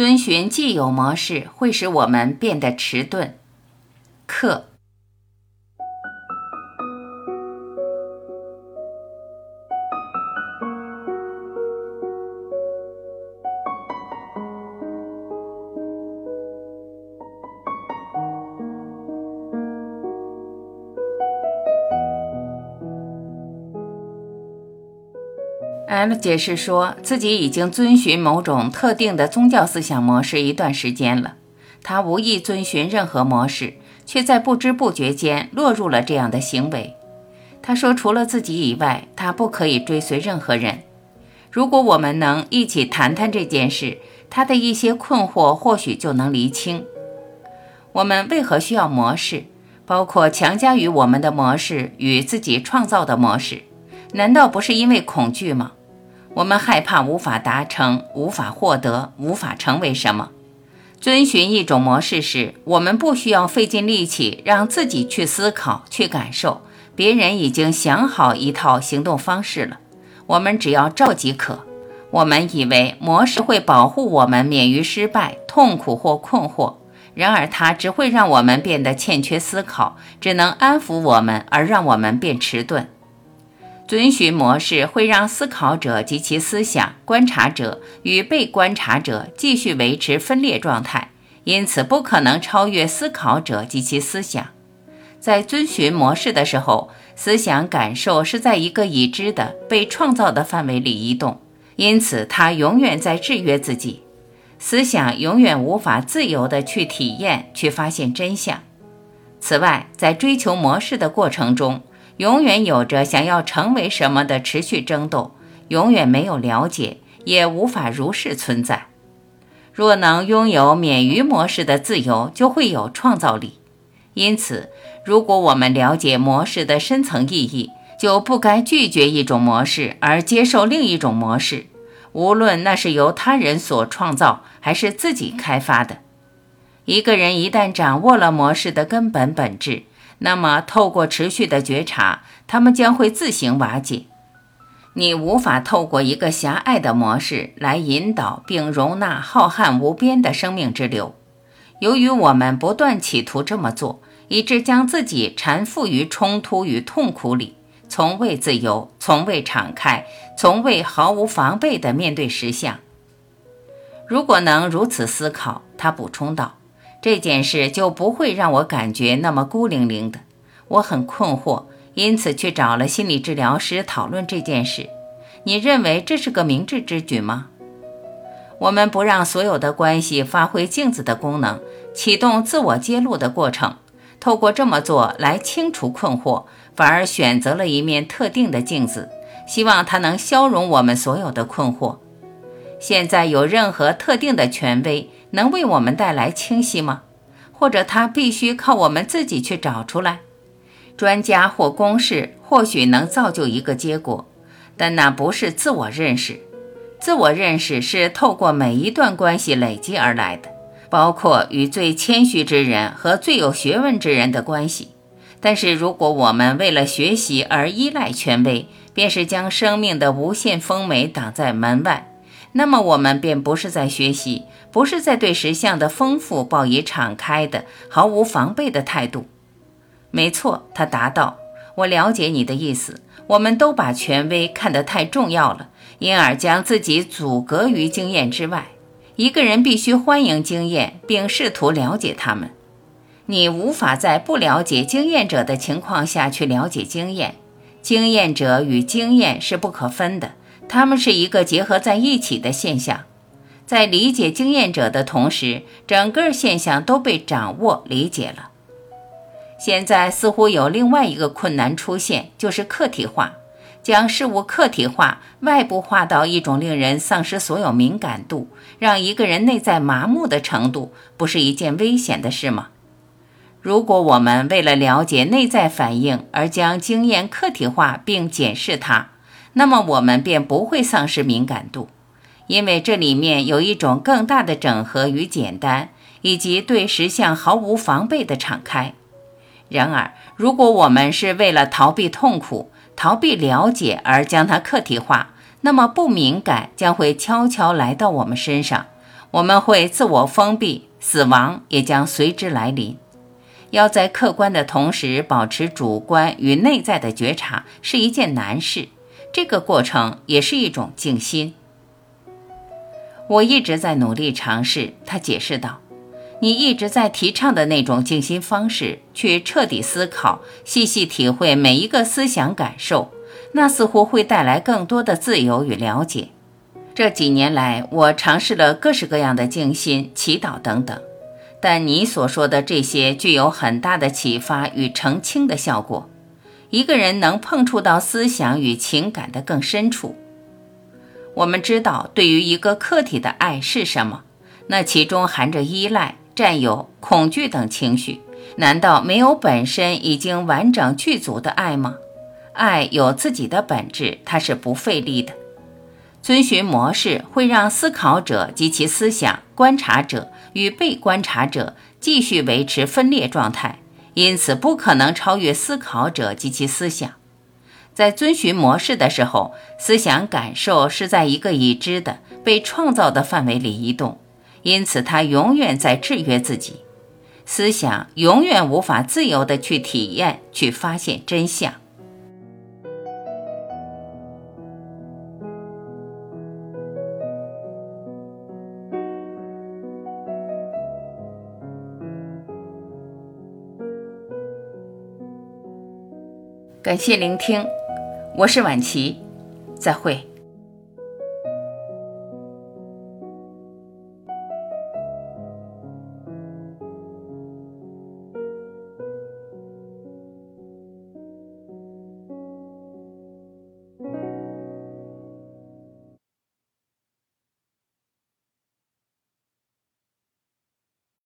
遵循既有模式会使我们变得迟钝。克。M 解释说自己已经遵循某种特定的宗教思想模式一段时间了。他无意遵循任何模式，却在不知不觉间落入了这样的行为。他说：“除了自己以外，他不可以追随任何人。如果我们能一起谈谈这件事，他的一些困惑或许就能厘清。我们为何需要模式？包括强加于我们的模式与自己创造的模式？难道不是因为恐惧吗？”我们害怕无法达成、无法获得、无法成为什么。遵循一种模式时，我们不需要费尽力气让自己去思考、去感受，别人已经想好一套行动方式了，我们只要照即可。我们以为模式会保护我们免于失败、痛苦或困惑，然而它只会让我们变得欠缺思考，只能安抚我们，而让我们变迟钝。遵循模式会让思考者及其思想、观察者与被观察者继续维持分裂状态，因此不可能超越思考者及其思想。在遵循模式的时候，思想感受是在一个已知的、被创造的范围里移动，因此它永远在制约自己。思想永远无法自由地去体验、去发现真相。此外，在追求模式的过程中，永远有着想要成为什么的持续争斗，永远没有了解，也无法如是存在。若能拥有免于模式的自由，就会有创造力。因此，如果我们了解模式的深层意义，就不该拒绝一种模式而接受另一种模式，无论那是由他人所创造还是自己开发的。一个人一旦掌握了模式的根本本质，那么，透过持续的觉察，他们将会自行瓦解。你无法透过一个狭隘的模式来引导并容纳浩瀚无边的生命之流。由于我们不断企图这么做，以致将自己缠缚于冲突与痛苦里，从未自由，从未敞开，从未毫无防备地面对实相。如果能如此思考，他补充道。这件事就不会让我感觉那么孤零零的。我很困惑，因此去找了心理治疗师讨论这件事。你认为这是个明智之举吗？我们不让所有的关系发挥镜子的功能，启动自我揭露的过程，透过这么做来清除困惑，反而选择了一面特定的镜子，希望它能消融我们所有的困惑。现在有任何特定的权威？能为我们带来清晰吗？或者它必须靠我们自己去找出来？专家或公式或许能造就一个结果，但那不是自我认识。自我认识是透过每一段关系累积而来的，包括与最谦虚之人和最有学问之人的关系。但是，如果我们为了学习而依赖权威，便是将生命的无限丰美挡在门外。那么我们便不是在学习，不是在对实相的丰富抱以敞开的、毫无防备的态度。没错，他答道：“我了解你的意思。我们都把权威看得太重要了，因而将自己阻隔于经验之外。一个人必须欢迎经验，并试图了解他们。你无法在不了解经验者的情况下去了解经验。经验者与经验是不可分的。”他们是一个结合在一起的现象，在理解经验者的同时，整个现象都被掌握理解了。现在似乎有另外一个困难出现，就是客体化，将事物客体化、外部化到一种令人丧失所有敏感度、让一个人内在麻木的程度，不是一件危险的事吗？如果我们为了了解内在反应而将经验客体化并检视它，那么我们便不会丧失敏感度，因为这里面有一种更大的整合与简单，以及对实相毫无防备的敞开。然而，如果我们是为了逃避痛苦、逃避了解而将它客体化，那么不敏感将会悄悄来到我们身上，我们会自我封闭，死亡也将随之来临。要在客观的同时保持主观与内在的觉察，是一件难事。这个过程也是一种静心。我一直在努力尝试，他解释道：“你一直在提倡的那种静心方式，去彻底思考、细细体会每一个思想感受，那似乎会带来更多的自由与了解。”这几年来，我尝试了各式各样的静心、祈祷等等。但你所说的这些具有很大的启发与澄清的效果。一个人能碰触到思想与情感的更深处。我们知道，对于一个客体的爱是什么，那其中含着依赖、占有、恐惧等情绪。难道没有本身已经完整具足的爱吗？爱有自己的本质，它是不费力的。遵循模式会让思考者及其思想、观察者与被观察者继续维持分裂状态，因此不可能超越思考者及其思想。在遵循模式的时候，思想感受是在一个已知的被创造的范围里移动，因此它永远在制约自己。思想永远无法自由地去体验、去发现真相。感谢聆听，我是婉琪，再会。